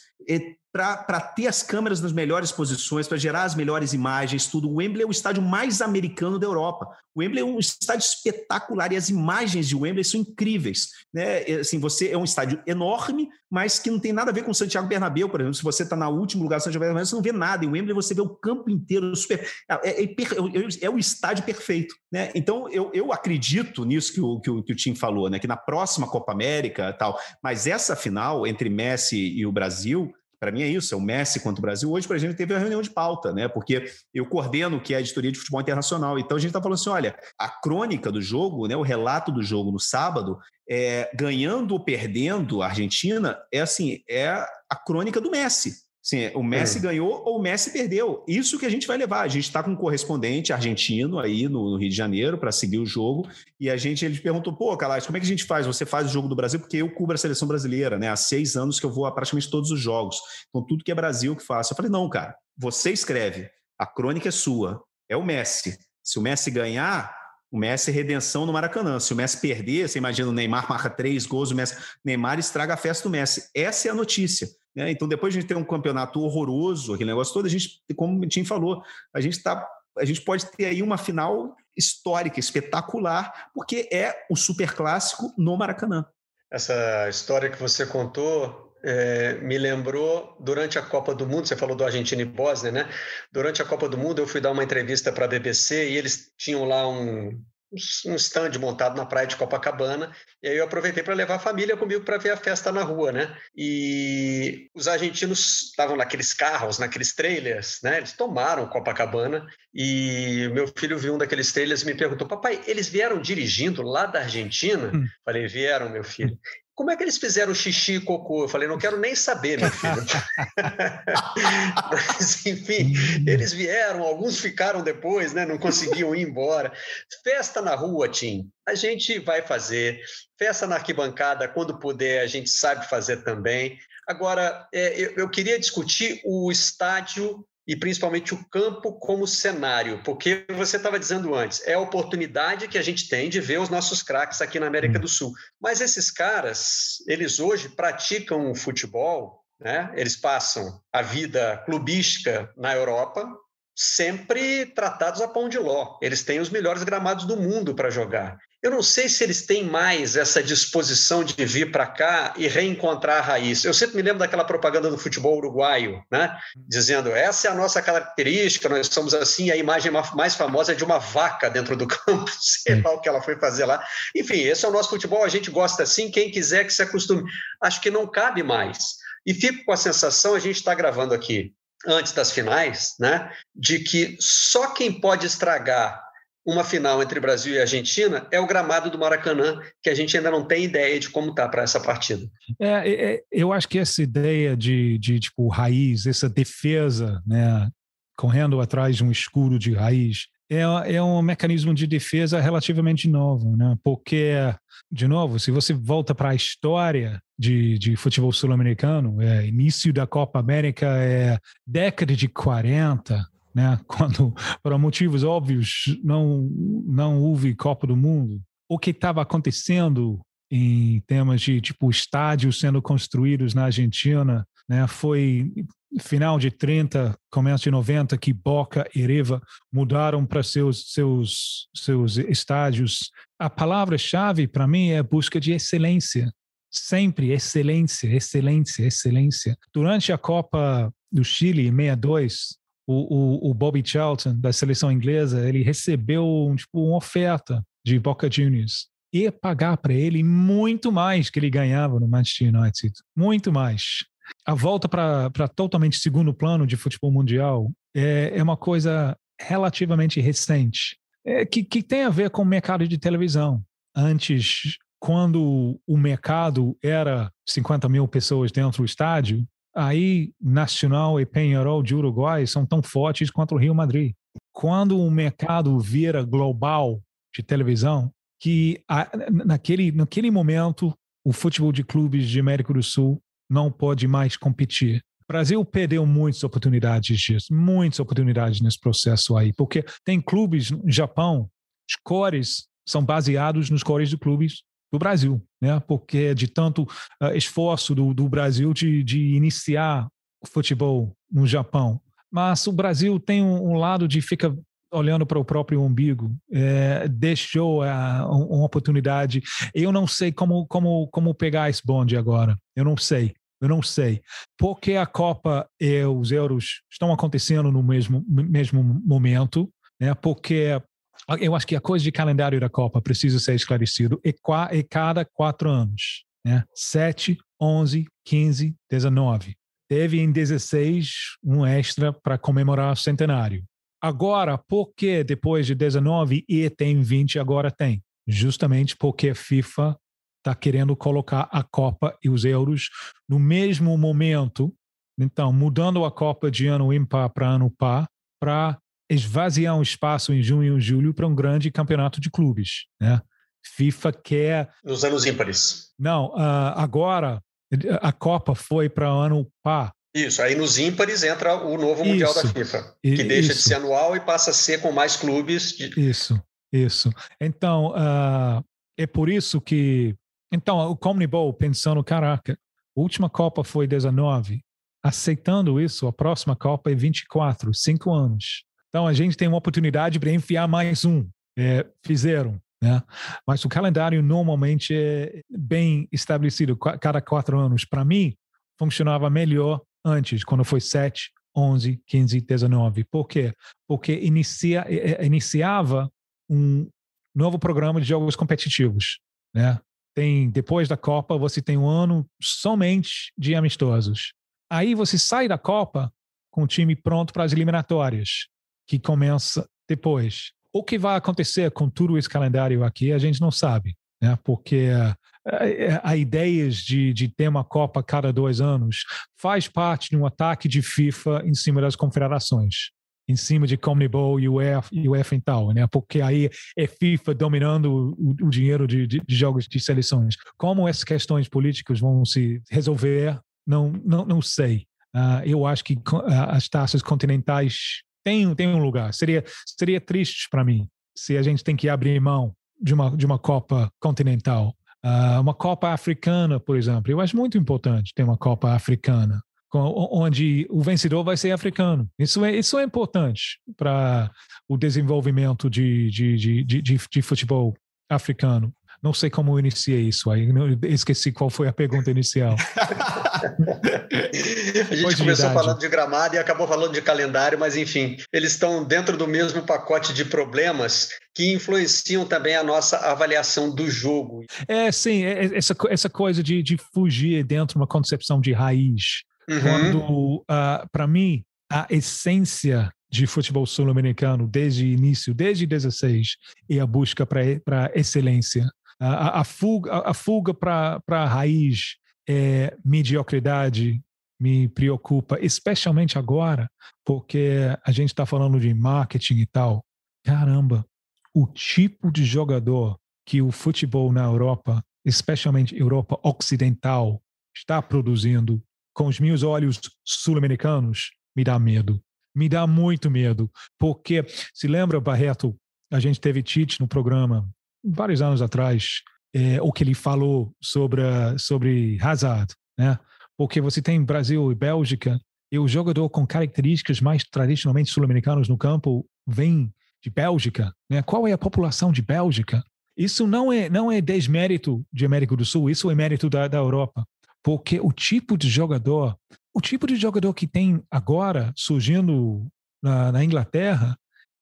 para ter as câmeras nas melhores posições, para gerar as melhores imagens, tudo. O Wembley é o estádio mais americano da Europa. O Wembley é um estádio espetacular e as imagens de Wembley são incríveis. Né? Assim, você é um estádio enorme, mas que não tem nada a ver com o Santiago Bernabéu, por exemplo. Se você está no último lugar do Santiago Bernabéu, você não vê nada. Em Wembley você vê o campo inteiro super. É, é, é, é o estádio perfeito. Né? Então eu, eu acredito nisso que o, que o, que o Tim falou, né? que na próxima Copa América tal, mas essa final entre Messi e o Brasil para mim é isso, é o Messi contra o Brasil. Hoje, para a gente, teve uma reunião de pauta, né? Porque eu coordeno que é a editoria de futebol internacional. Então a gente está falando assim: olha, a crônica do jogo, né, o relato do jogo no sábado, é, ganhando ou perdendo a Argentina, é assim, é a crônica do Messi. Sim, o Messi é. ganhou ou o Messi perdeu. Isso que a gente vai levar. A gente está com um correspondente argentino aí no, no Rio de Janeiro para seguir o jogo. E a gente, ele perguntou, pô, Calais, como é que a gente faz? Você faz o jogo do Brasil? Porque eu cubro a seleção brasileira, né? Há seis anos que eu vou a praticamente todos os jogos. Então, tudo que é Brasil que faço. Eu falei, não, cara, você escreve. A crônica é sua. É o Messi. Se o Messi ganhar, o Messi é redenção no Maracanã. Se o Messi perder, você imagina o Neymar marca três gols, o Messi, Neymar estraga a festa do Messi. Essa é a notícia. Né? Então, depois de a gente ter um campeonato horroroso, aquele negócio todo, a gente, como o Tim falou, a gente tá, a gente pode ter aí uma final histórica, espetacular, porque é o super clássico no Maracanã. Essa história que você contou é, me lembrou durante a Copa do Mundo, você falou do Argentina e Bósnia, né? Durante a Copa do Mundo, eu fui dar uma entrevista para a BBC e eles tinham lá um, um stand montado na praia de Copacabana, e aí eu aproveitei para levar a família comigo para ver a festa na rua, né? E os argentinos estavam naqueles carros, naqueles trailers, né? Eles tomaram Copacabana e meu filho viu um daqueles trailers e me perguntou: "Papai, eles vieram dirigindo lá da Argentina?" Hum. Falei: "Vieram, meu filho." Como é que eles fizeram xixi e cocô? Eu falei, não quero nem saber, meu filho. [LAUGHS] Mas, enfim, eles vieram, alguns ficaram depois, né? Não conseguiam ir embora. Festa na rua, Tim. A gente vai fazer. Festa na arquibancada, quando puder, a gente sabe fazer também. Agora, é, eu, eu queria discutir o estádio e principalmente o campo como cenário, porque você estava dizendo antes, é a oportunidade que a gente tem de ver os nossos craques aqui na América do Sul. Mas esses caras, eles hoje praticam futebol, né? Eles passam a vida clubística na Europa, sempre tratados a pão de ló. Eles têm os melhores gramados do mundo para jogar. Eu não sei se eles têm mais essa disposição de vir para cá e reencontrar a raiz. Eu sempre me lembro daquela propaganda do futebol uruguaio, né? Dizendo essa é a nossa característica, nós somos assim. A imagem mais famosa é de uma vaca dentro do [LAUGHS] campo, sei lá o que ela foi fazer lá. Enfim, esse é o nosso futebol, a gente gosta assim. Quem quiser que se acostume. Acho que não cabe mais. E fico com a sensação, a gente está gravando aqui antes das finais, né? De que só quem pode estragar uma final entre Brasil e Argentina é o gramado do Maracanã, que a gente ainda não tem ideia de como tá para essa partida. É, é, é, eu acho que essa ideia de, de tipo raiz, essa defesa, né, correndo atrás de um escuro de raiz, é, é um mecanismo de defesa relativamente novo, né? Porque, de novo, se você volta para a história de, de futebol sul-americano, é, início da Copa América é década de 40, né? [LAUGHS] Quando, por motivos óbvios, não, não houve Copa do Mundo. O que estava acontecendo em termos de tipo estádios sendo construídos na Argentina, né? Foi final de 30, começo de 90 que Boca e River mudaram para seus seus seus estádios. A palavra-chave para mim é busca de excelência. Sempre excelência, excelência, excelência. Durante a Copa do Chile 62, o, o, o Bobby Charlton, da seleção inglesa, ele recebeu tipo, uma oferta de Boca Juniors. Ia pagar para ele muito mais que ele ganhava no Manchester United. Muito mais. A volta para totalmente segundo plano de futebol mundial é, é uma coisa relativamente recente, é, que, que tem a ver com o mercado de televisão. Antes, quando o mercado era 50 mil pessoas dentro do estádio, aí Nacional e Penharol de Uruguai são tão fortes quanto o Rio Madrid. Quando o mercado vira global, de televisão que a, naquele, naquele momento o futebol de clubes de América do Sul não pode mais competir. O Brasil perdeu muitas oportunidades disso, muitas oportunidades nesse processo aí, porque tem clubes no Japão, os cores são baseados nos cores de clubes do Brasil, né? Porque de tanto uh, esforço do, do Brasil de, de iniciar o futebol no Japão. Mas o Brasil tem um, um lado de fica olhando para o próprio umbigo, é, deixou uh, uma oportunidade. Eu não sei como, como, como pegar esse bonde agora. Eu não sei. Eu não sei. Porque a Copa e os Euros estão acontecendo no mesmo, mesmo momento, né? porque eu acho que a coisa de calendário da Copa precisa ser esclarecido e, e cada quatro anos. Né? 7, 11, 15, 19. Teve em 16 um extra para comemorar o centenário. Agora, por que depois de 19 e tem 20 agora tem? Justamente porque a FIFA está querendo colocar a Copa e os Euros no mesmo momento. Então, mudando a Copa de ano ímpar para ano par, para esvaziar um espaço em junho e julho para um grande campeonato de clubes. Né? FIFA quer. Nos anos ímpares. Não, uh, agora a Copa foi para ano par. Isso, aí nos ímpares entra o novo Mundial isso, da FIFA, que deixa de ser anual e passa a ser com mais clubes. De... Isso, isso. Então, uh, é por isso que. Então, o Comnibol pensando, caraca, a última Copa foi 19, aceitando isso, a próxima Copa é 24, cinco anos. Então, a gente tem uma oportunidade para enfiar mais um. É, fizeram. Né? Mas o calendário normalmente é bem estabelecido, cada quatro anos. Para mim, funcionava melhor antes, quando foi 7, 11, 15, 19. Por quê? Porque inicia, iniciava um novo programa de jogos competitivos. Né? Tem, depois da Copa, você tem um ano somente de amistosos. Aí você sai da Copa com o time pronto para as eliminatórias, que começa depois. O que vai acontecer com todo esse calendário aqui, a gente não sabe, né? porque a, a ideias de, de ter uma Copa cada dois anos faz parte de um ataque de FIFA em cima das confederações em cima de Comnibol e UEFA, UEFA e tal, né? Porque aí é FIFA dominando o, o dinheiro de, de, de, jogos de seleções. Como essas questões políticas vão se resolver, não, não, não sei. Uh, eu acho que uh, as taças continentais têm, têm um lugar. Seria, seria triste para mim se a gente tem que abrir mão de uma, de uma Copa continental. Uh, uma Copa Africana, por exemplo. Eu acho muito importante ter uma Copa Africana, onde o vencedor vai ser africano. Isso é, isso é importante para o desenvolvimento de, de, de, de, de futebol africano. Não sei como eu iniciei isso aí, esqueci qual foi a pergunta inicial. [LAUGHS] a gente começou falando de gramado e acabou falando de calendário, mas enfim, eles estão dentro do mesmo pacote de problemas que influenciam também a nossa avaliação do jogo. É, sim, é, é essa, essa coisa de, de fugir dentro de uma concepção de raiz. Uhum. Quando, uh, ah, para mim, a essência de futebol sul-americano desde o início, desde 16, é a busca para excelência. A, a, fuga, a, a fuga para a raiz é mediocridade me preocupa, especialmente agora, porque a gente está falando de marketing e tal. Caramba, o tipo de jogador que o futebol na Europa, especialmente Europa Ocidental, está produzindo com os meus olhos sul-americanos, me dá medo. Me dá muito medo. Porque, se lembra, Barreto, a gente teve Tite no programa vários anos atrás, é, o que ele falou sobre, sobre Hazard, né? Porque você tem Brasil e Bélgica, e o jogador com características mais tradicionalmente sul-americanas no campo vem de Bélgica, né? Qual é a população de Bélgica? Isso não é não é desmérito de América do Sul, isso é mérito da, da Europa, porque o tipo de jogador, o tipo de jogador que tem agora surgindo na, na Inglaterra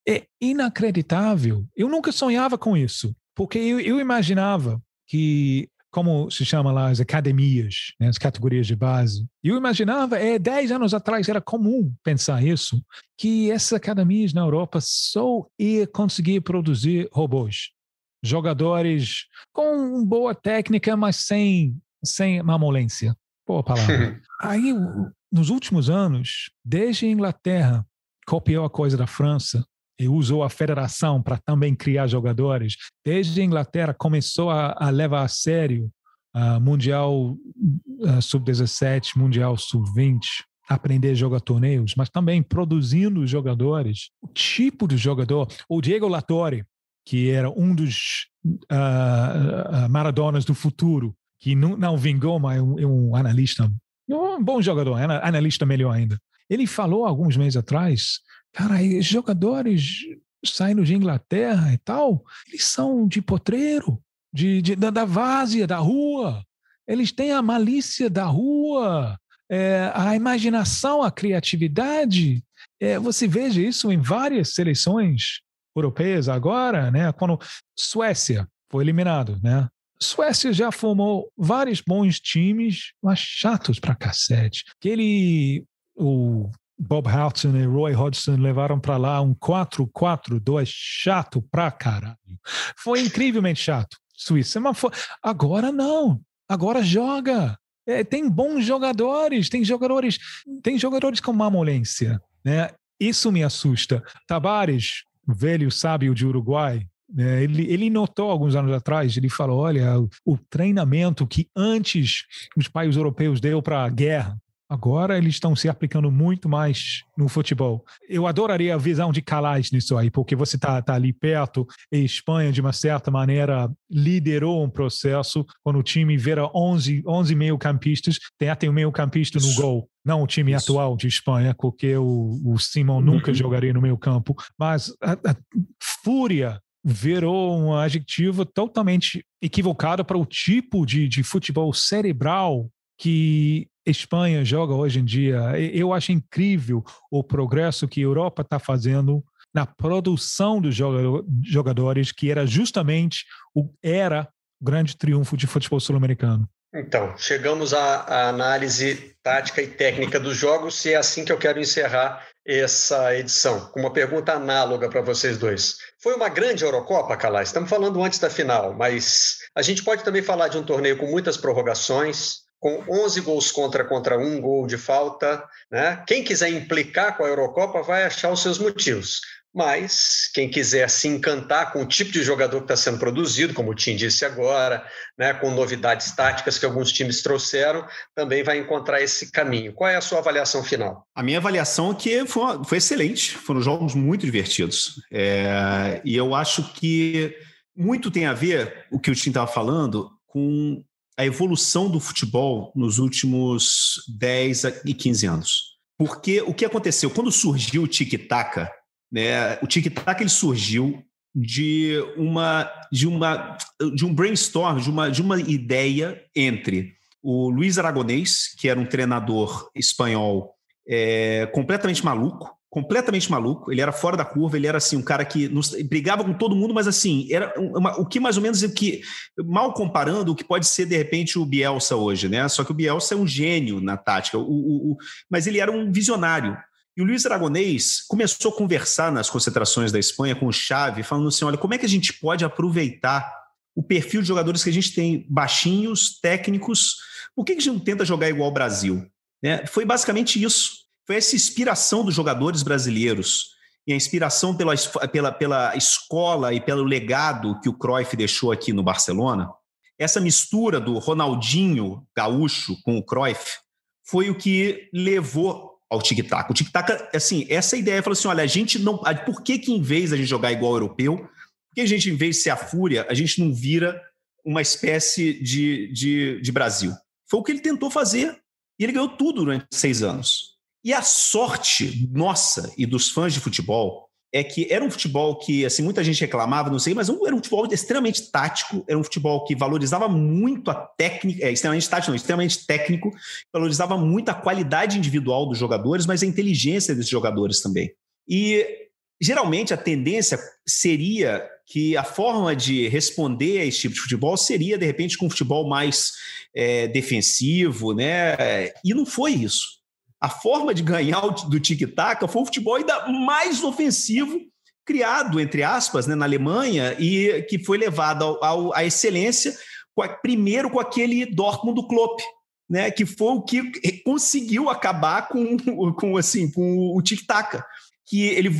é inacreditável. Eu nunca sonhava com isso. Porque eu, eu imaginava que, como se chama lá, as academias, né, as categorias de base, eu imaginava, é, 10 anos atrás era comum pensar isso, que essas academias na Europa só ia conseguir produzir robôs. Jogadores com boa técnica, mas sem, sem mamolência. Boa palavra. [LAUGHS] Aí, nos últimos anos, desde a Inglaterra, copiou a coisa da França, e usou a federação para também criar jogadores. Desde a Inglaterra começou a, a levar a sério uh, Mundial uh, Sub-17, Mundial Sub-20, aprender a jogar torneios, mas também produzindo jogadores. O tipo de jogador, o Diego Latore, que era um dos uh, Maradonas do futuro, que não, não vingou, mas é um, é um analista, um bom jogador, analista melhor ainda. Ele falou alguns meses atrás, cara, os jogadores saindo de Inglaterra e tal, eles são de potreiro, de, de da, da várzea, da rua. Eles têm a malícia da rua, é, a imaginação, a criatividade. É, você veja isso em várias seleções europeias agora, né? Quando Suécia foi eliminado, né? Suécia já formou vários bons times, mas chatos pra cacete. Aquele o Bob Houghton e Roy Hodgson levaram para lá um 4-4-2 chato pra caralho. Foi incrivelmente chato. Suíça, mas foi... agora não. Agora joga. É, tem bons jogadores, tem jogadores, tem jogadores com mamolência, né? Isso me assusta. Tabares, velho sábio de Uruguai, né? ele, ele notou alguns anos atrás, ele falou, olha, o treinamento que antes os países europeus deu para a guerra, Agora eles estão se aplicando muito mais no futebol. Eu adoraria a visão de Calais nisso aí, porque você está tá ali perto e Espanha, de uma certa maneira, liderou um processo quando o time vira 11, 11 meio-campistas, tem até um meio-campista no gol. Não o time Isso. atual de Espanha, porque o, o Simon nunca uhum. jogaria no meio campo. Mas a, a fúria virou um adjetivo totalmente equivocado para o tipo de, de futebol cerebral que Espanha joga hoje em dia. Eu acho incrível o progresso que a Europa está fazendo na produção dos jogadores, que era justamente o era o grande triunfo de futebol sul-americano. Então, chegamos à, à, análise tática e técnica dos jogos e é assim que eu quero encerrar essa edição, com uma pergunta análoga para vocês dois. Foi uma grande Eurocopa, Calais? Estamos falando antes da final, mas a gente pode também falar de um torneio com muitas prorrogações, com 11 gols contra contra um gol de falta. Né? Quem quiser implicar com a Eurocopa vai achar os seus motivos. Mas quem quiser se encantar com o tipo de jogador que está sendo produzido, como o Tim disse agora, né, com novidades táticas que alguns times trouxeram, também vai encontrar esse caminho. Qual é a sua avaliação final? A minha avaliação é que foi, foi excelente, foram jogos muito divertidos. É, e eu acho que muito tem a ver o que o Tim estava falando com a evolução do futebol nos últimos 10 e 15 anos. Porque o que aconteceu? Quando surgiu o tic-tac, né, o tic-tac ele surgiu de uma de uma de um brainstorm, de uma de uma ideia entre o Luiz Aragonês, que era um treinador espanhol é, completamente maluco, completamente maluco, ele era fora da curva, ele era assim, um cara que nos, brigava com todo mundo, mas assim, era uma, o que mais ou menos o que, mal comparando, o que pode ser de repente o Bielsa hoje, né? Só que o Bielsa é um gênio na tática, o, o, o, mas ele era um visionário. E o Luiz Aragonês começou a conversar nas concentrações da Espanha com o Xavi, falando assim: olha, como é que a gente pode aproveitar o perfil de jogadores que a gente tem baixinhos, técnicos, por que a gente não tenta jogar igual o Brasil? Né? Foi basicamente isso foi essa inspiração dos jogadores brasileiros e a inspiração pela, pela, pela escola e pelo legado que o Cruyff deixou aqui no Barcelona, essa mistura do Ronaldinho gaúcho com o Cruyff foi o que levou ao tic-tac. O tic-tac, assim, essa ideia falou assim: olha, a gente não. Por que, que em vez a gente jogar igual ao europeu, por que a gente, em vez de ser a fúria, a gente não vira uma espécie de, de, de Brasil? Foi o que ele tentou fazer. E ele ganhou tudo durante seis anos. E a sorte nossa e dos fãs de futebol é que era um futebol que, assim, muita gente reclamava, não sei, mas era um futebol extremamente tático, era um futebol que valorizava muito a técnica, é, extremamente tático, não, extremamente técnico, valorizava muito a qualidade individual dos jogadores, mas a inteligência desses jogadores também. E geralmente a tendência seria que a forma de responder a esse tipo de futebol seria, de repente, com um futebol mais é, defensivo, né? E não foi isso a forma de ganhar do tic-tac foi o futebol ainda mais ofensivo criado, entre aspas, né, na Alemanha e que foi levado ao, ao, à excelência, com a, primeiro com aquele Dortmund do Klopp, né, que foi o que conseguiu acabar com, com, assim, com o tic-tac. que ele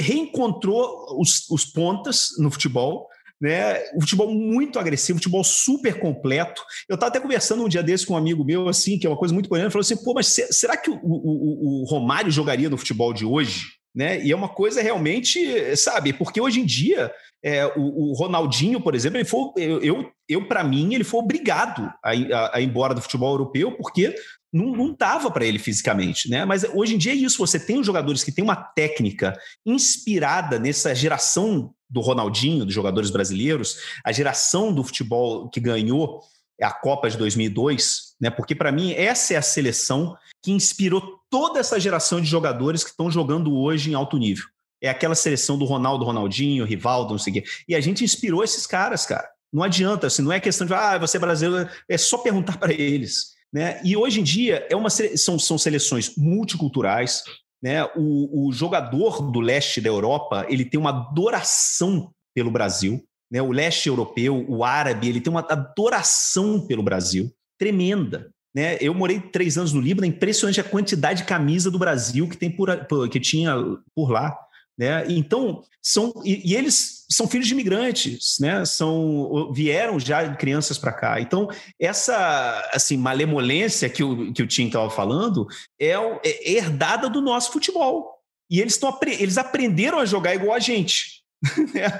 reencontrou os, os pontas no futebol, né? Futebol muito agressivo, futebol super completo. Eu estava até conversando um dia desse com um amigo meu, assim, que é uma coisa muito ele falou assim: pô, mas será que o, o, o Romário jogaria no futebol de hoje? Né? E é uma coisa realmente, sabe, porque hoje em dia é, o, o, Ronaldinho, por exemplo, ele foi, eu, eu, eu para mim, ele foi obrigado a, a, a, ir embora do futebol europeu, porque não, não dava para ele fisicamente, né? Mas hoje em dia é isso, você tem os jogadores que têm uma técnica inspirada nessa geração do Ronaldinho, dos jogadores brasileiros, a geração do futebol que ganhou a Copa de 2002, né? Porque para mim essa é a seleção que inspirou toda essa geração de jogadores que estão jogando hoje em alto nível. É aquela seleção do Ronaldo, Ronaldinho, Rivaldo, não sei o quê. E a gente inspirou esses caras, cara. Não adianta, assim, não é questão de, ah, você é brasileiro, é só perguntar para eles. Né? E hoje em dia é uma, são, são seleções multiculturais. Né? O, o jogador do leste da Europa ele tem uma adoração pelo Brasil. Né? O leste europeu, o árabe, ele tem uma adoração pelo Brasil tremenda. Né? Eu morei três anos no Líbano, é impressionante a quantidade de camisa do Brasil que tem por, que tinha por lá. Né? Então, são, e, e, eles são filhos de imigrantes, né? são, vieram já crianças para cá. Então, essa assim, malemolência que o, que o Tim estava falando é, é, herdada do nosso futebol. E eles, tão, eles aprenderam a jogar igual a gente. [LAUGHS] Né?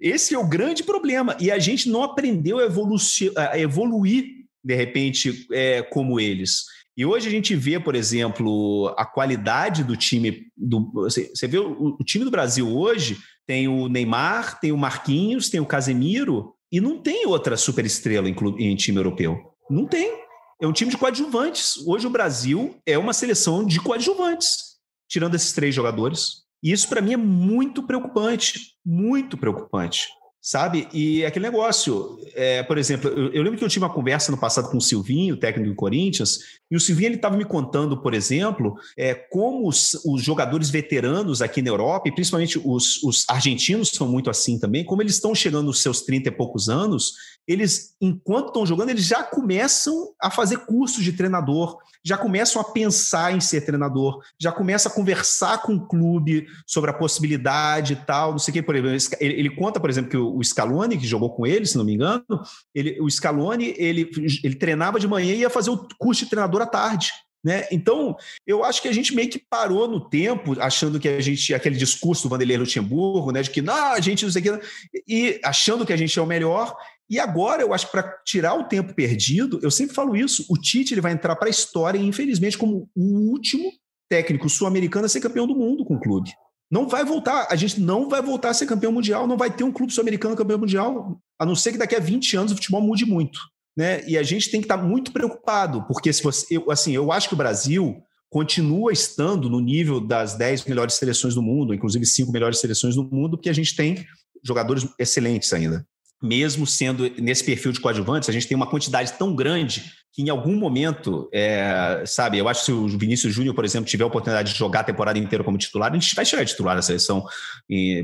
Esse é o grande problema. E a gente não aprendeu a, evolu a evoluir, de repente, é, como eles. E hoje a gente vê, por exemplo, a qualidade do time. Do, você, você vê o, o, time do Brasil hoje tem o Neymar, tem o Marquinhos, tem o Casemiro, e não tem outra superestrela em, em time europeu. Não tem. É um time de coadjuvantes. Hoje o Brasil é uma seleção de coadjuvantes, tirando esses três jogadores. E isso para mim é muito preocupante, muito preocupante sabe? E aquele negócio, é, por exemplo, eu, eu, lembro que eu tive uma conversa no passado com o Silvinho, técnico do Corinthians, e o Silvinho estava me contando, por exemplo, é, como os, os, jogadores veteranos aqui na Europa, e principalmente os, os argentinos são muito assim também, como eles estão chegando nos seus 30 e poucos anos, eles, enquanto estão jogando, eles já começam a fazer cursos de treinador, já começam a pensar em ser treinador, já começam a conversar com o clube sobre a possibilidade e tal, não sei o que. Por exemplo, ele, ele conta, por exemplo, que o, o Scaloni, que jogou com ele, se não me engano, ele, o Scaloni, ele, ele treinava de manhã e ia fazer o curso de treinador à tarde. Né? Então, eu acho que a gente meio que parou no tempo, achando que a gente, aquele discurso do Vanderlei Luxemburgo, né, de que não, a gente não sei o que, e achando que a gente é o melhor, e agora, eu acho que para tirar o tempo perdido, eu sempre falo isso, o Tite ele vai entrar para a história, infelizmente, como o último técnico sul-americano a ser campeão do mundo com o clube. Não vai voltar, a gente não vai voltar a ser campeão mundial, não vai ter um clube sul-americano campeão mundial, a não ser que daqui a 20 anos o futebol mude muito. Né? E a gente tem que estar muito preocupado, porque se você, eu, assim, eu acho que o Brasil continua estando no nível das 10 melhores seleções do mundo, inclusive cinco melhores seleções do mundo, porque a gente tem jogadores excelentes ainda mesmo sendo nesse perfil de coadjuvantes, a gente tem uma quantidade tão grande que em algum momento, é, sabe, eu acho que se o Vinícius Júnior, por exemplo, tiver a oportunidade de jogar a temporada inteira como titular, a gente vai chegar titular na seleção,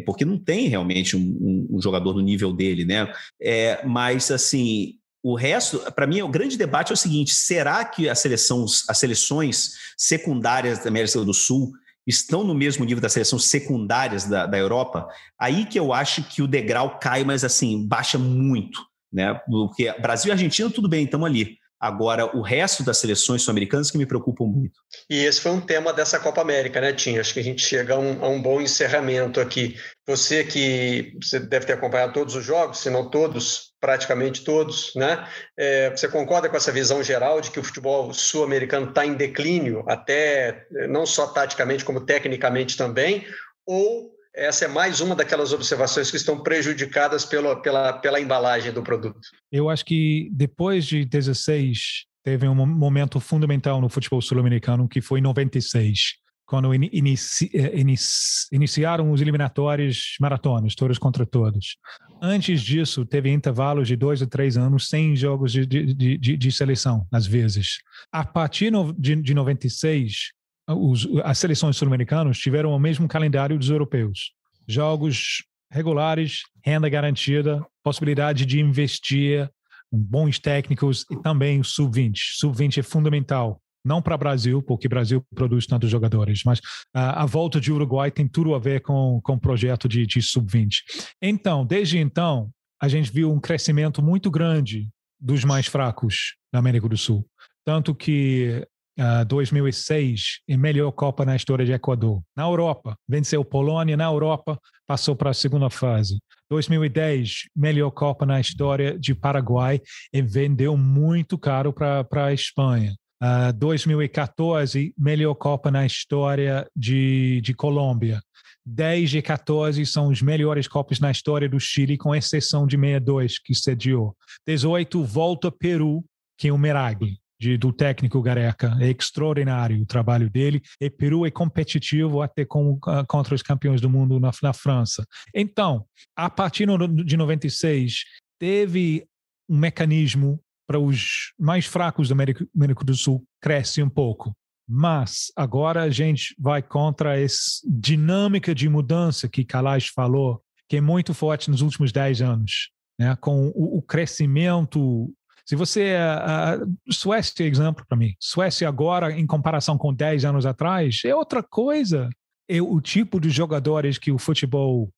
porque não tem realmente um, um jogador do nível dele, né? É, mas, assim, o resto, para mim, o grande debate é o seguinte: será que as, seleções, as seleções secundárias da América do Sul estão no mesmo nível das seleções secundárias da, da Europa, aí que eu acho que o degrau cai, mas assim, baixa muito, né? Porque Brasil e Argentina, tudo bem, estamos ali. Agora, o resto das seleções sul-americanas que me preocupam muito. E esse foi um tema dessa Copa América, né, Tim? Acho que a gente chega a um, a um bom encerramento aqui. Você que você deve ter acompanhado todos os jogos, se não todos, praticamente todos, né? É, você concorda com essa visão geral de que o futebol sul-americano está em declínio, até não só taticamente, como tecnicamente também? Ou essa é mais uma daquelas observações que estão prejudicadas pela, pela, pela embalagem do produto. Eu acho que depois de 16 teve um momento fundamental no futebol sul-americano que foi em 96, quando inici, eh, inici, iniciaram os eliminatórios maratonas, todos contra todos. Antes disso, teve intervalos de dois a três anos sem jogos de, de, de, de seleção, às vezes. A partir de, de 96, os, as seleções sul-americanas tiveram o mesmo calendário dos europeus. Jogos regulares, renda garantida, possibilidade de investir, bons técnicos e também o sub-20. Sub-20 é fundamental não para Brasil, porque Brasil produz tantos jogadores, mas uh, a volta de Uruguai tem tudo a ver com, o projeto de, de sub-20. Então, desde então, a gente viu um crescimento muito grande dos mais fracos da América do Sul. Tanto que uh, ah, 2006, a melhor Copa na história de Equador. Na Europa, venceu Polônia, na Europa, passou para a segunda fase. 2010, melhor Copa na história de Paraguai e vendeu muito caro para a Espanha. Uh, ah, 2014, melhor Copa na história de, de Colômbia. 10 e 14 são os melhores Copas na história do Chile, com exceção de 62, que sediou. 18, volta Peru, que é um milagre de, do técnico Gareca. É extraordinário o trabalho dele. E Peru é competitivo até com, uh, contra os campeões do mundo na, na França. Então, a partir de 96, teve um mecanismo para os mais fracos do América, América do Sul cresce um pouco. Mas agora a gente vai contra essa dinâmica de mudança que Kalash falou, que é muito forte nos últimos 10 anos. Né? Com o, o crescimento se você. A Suécia é exemplo para mim. Suécia agora, em comparação com 10 anos atrás, é outra coisa. É o tipo de jogadores que o futebol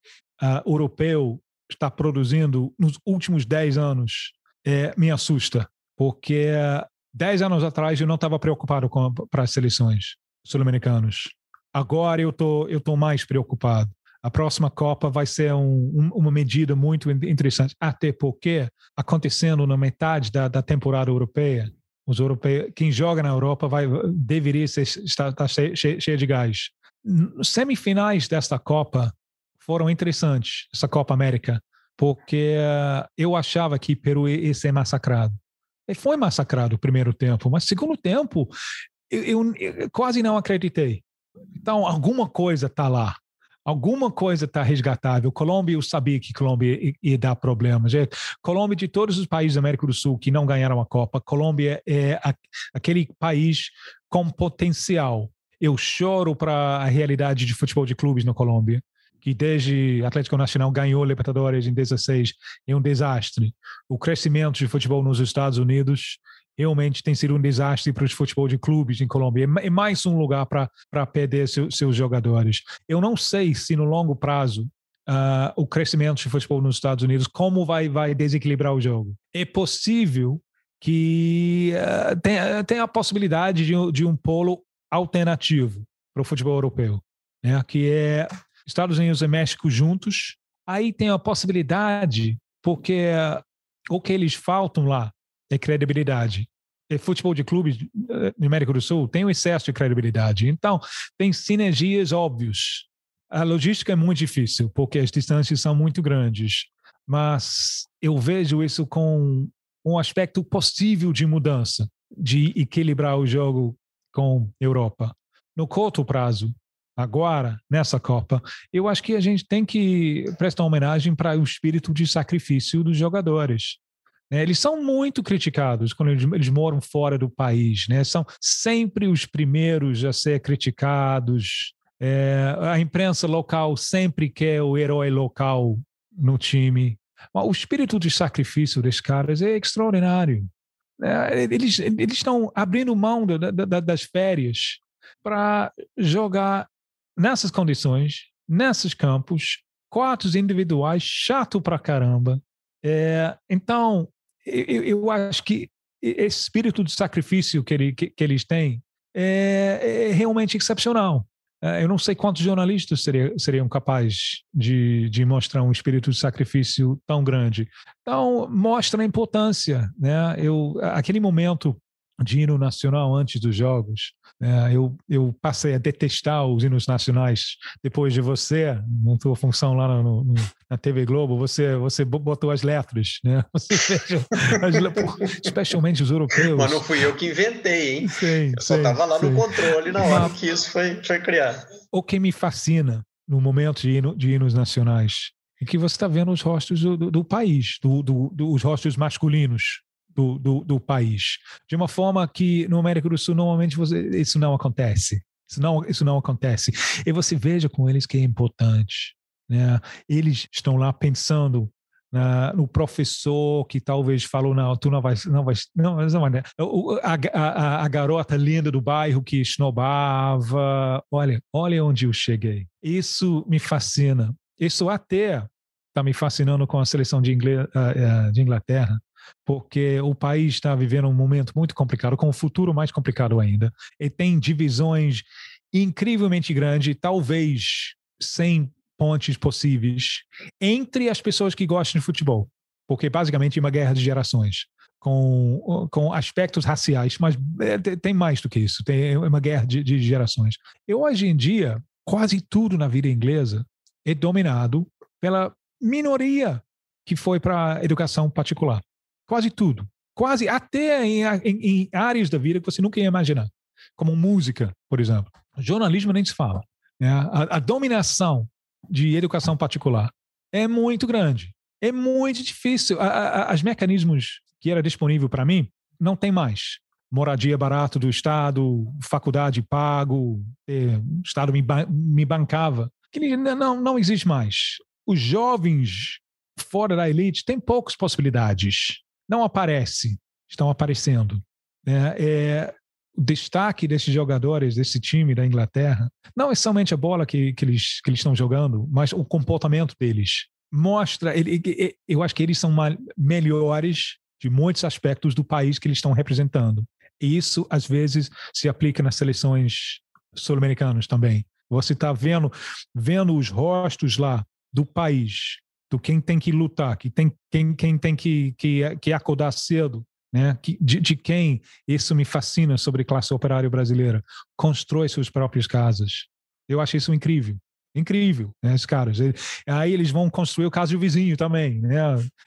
uh, europeu está produzindo nos últimos 10 anos é, me assusta. Porque 10 anos atrás eu não estava preocupado com para as seleções sul-americanas. Agora eu tô, eu tô mais preocupado a próxima Copa vai ser um, um, uma medida muito interessante, até porque acontecendo na metade da, da temporada europeia, os europeus, quem joga na Europa vai deveria ser, estar, estar cheio, cheio de gás. Semifinais desta Copa foram interessantes, essa Copa América, porque uh, eu achava que Peru ia ser massacrado. E foi massacrado o primeiro tempo, mas segundo tempo eu, eu, eu quase não acreditei. Então alguma coisa está lá alguma coisa está resgatável. Colômbia, eu sabia que Colômbia ia, ia dar problemas. É, Colômbia, de todos os países da América do Sul que não ganharam a Copa, Colômbia é a, aquele país com potencial. Eu choro para a realidade de futebol de clubes na Colômbia, que desde Atlético Nacional ganhou Libertadores em 16 é um desastre. O crescimento de futebol nos Estados Unidos realmente tem sido um desastre para os futebol de clubes em Colômbia. É, é mais um lugar para perder seu, seus jogadores. Eu não sei se no longo prazo uh, o crescimento de futebol nos Estados Unidos como vai vai desequilibrar o jogo. É possível que uh, tenha, tenha a possibilidade de, de um polo alternativo para o futebol europeu, né? que é Estados Unidos e México juntos. Aí tem a possibilidade, porque o que eles faltam lá é credibilidade. E futebol de clubes eh, no América do Sul tem um excesso de credibilidade. Então, tem sinergias óbvias. A logística é muito difícil, porque as distâncias são muito grandes. Mas eu vejo isso com um aspecto possível de mudança, de equilibrar o jogo com a Europa. No curto prazo, agora, nessa Copa, eu acho que a gente tem que prestar homenagem para o espírito de sacrifício dos jogadores. Né? Eles são muito criticados quando eles, eles, moram fora do país, né? São sempre os primeiros a ser criticados. É, a imprensa local sempre quer o herói local no time. O espírito de sacrifício desses caras é extraordinário. É, eles, eles estão abrindo mão da, da, das férias para jogar nessas condições, nesses campos, quartos individuais, chato pra caramba. É, então, eu, eu acho que esse espírito de sacrifício que, ele, que, que eles têm é, é, realmente excepcional. É, eu não sei quantos jornalistas seriam, seriam capazes de, de mostrar um espírito de sacrifício tão grande. Então, mostra a importância. Né? Eu, aquele momento de hino nacional antes dos jogos. É, eu, eu passei a detestar os hinos nacionais depois de você, na tua função lá no, no, na TV Globo, você, você botou as letras, né? [LAUGHS] Você as, especialmente os europeus. Mas não fui eu que inventei, hein? Sim, eu só estava lá sim. no controle na hora Mas, que isso foi, foi criado. O que me fascina no momento de, hino, de hinos nacionais é que você está vendo os rostos do, do, do país, do, do, os rostos masculinos do, do, do, país. De uma forma que no América do Sul normalmente você, isso não acontece. Isso não, isso não acontece. E você veja com eles que é importante. Né? Eles estão lá pensando uh, o professor que talvez falou não, tu não vais, não vais, não, não vai, a, a, a, garota linda do bairro que snobava, olha, olha onde eu cheguei. Isso me fascina. Isso até está me fascinando com a seleção de, Ingle, uh, de Inglaterra, porque o país está vivendo um momento muito complicado, com um futuro mais complicado ainda, e tem divisões incrivelmente grandes, talvez sem pontes possíveis entre as pessoas que gostam de futebol, porque basicamente é uma guerra de gerações. Com, com aspectos raciais, mas é, tem mais do que isso, tem é uma guerra de, de gerações. E hoje em dia, quase tudo na vida inglesa é dominado pela minoria que foi para a educação particular. Quase tudo. Quase até em, em, em, áreas da vida que você nunca ia imaginar. Como música, por exemplo. Jornalismo nem se fala. Né? A, a dominação de educação particular é muito grande. É muito difícil. Os mecanismos que era disponível para mim não tem mais. Moradia barato do Estado, faculdade pago, eh, o Estado me, me bancava. Que não, não existe mais. Os jovens fora da elite têm poucas possibilidades não aparece, estão aparecendo. Né? É, o destaque desses jogadores, desse time da Inglaterra, não é somente a bola que, que, eles, que eles estão jogando, mas o comportamento deles. Mostra, ele, eu acho que eles são melhores de muitos aspectos do país que eles estão representando. E isso, às vezes, se aplica nas seleções sul-americanas também. Você está vendo, vendo os rostos lá do país do quem tem que lutar, que tem, quem, quem tem que, que, que acordar cedo, né? de, de quem isso me fascina sobre classe operária brasileira, constrói suas próprias casas. Eu acho isso incrível. Incrível, né, esses caras. Aí eles vão construir o caso do vizinho também. Né?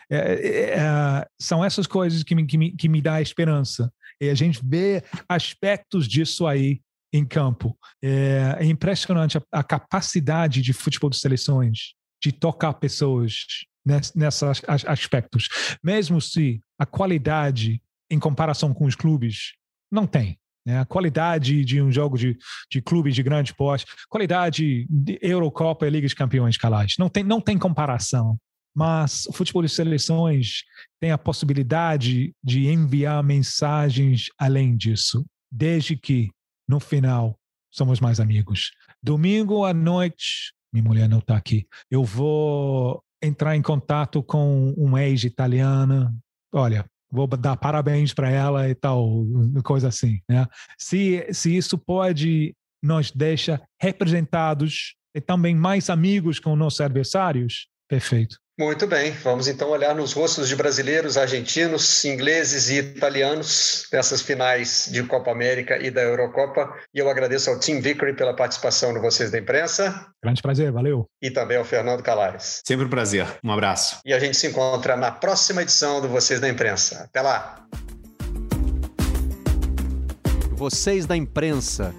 É, é, é, são essas coisas que me, que, me, que me dá esperança. E a gente vê aspectos disso aí em campo. É, é impressionante a, a, capacidade de futebol de seleções de tocar pessoas nesses aspectos, mesmo se a qualidade em comparação com os clubes não tem. Né? A qualidade de um jogo de, de clubes de grande porte, qualidade de Eurocopa e Liga de Campeões, Calais, não tem, não tem comparação. Mas o futebol de seleções tem a possibilidade de enviar mensagens além disso, desde que, no final, somos mais amigos. Domingo à noite, minha mulher não está aqui. Eu vou entrar em contato com uma ex-italiana. Olha, vou dar parabéns para ela e tal, coisa assim. Né? Se, se isso pode nos deixa representados e também mais amigos com nossos adversários, perfeito. Muito bem, vamos então olhar nos rostos de brasileiros, argentinos, ingleses e italianos dessas finais de Copa América e da Eurocopa. E eu agradeço ao Tim Vickery pela participação no Vocês da Imprensa. Grande prazer, valeu. E também ao Fernando Calares. Sempre um prazer, um abraço. E a gente se encontra na próxima edição do Vocês da Imprensa. Até lá. Vocês da Imprensa.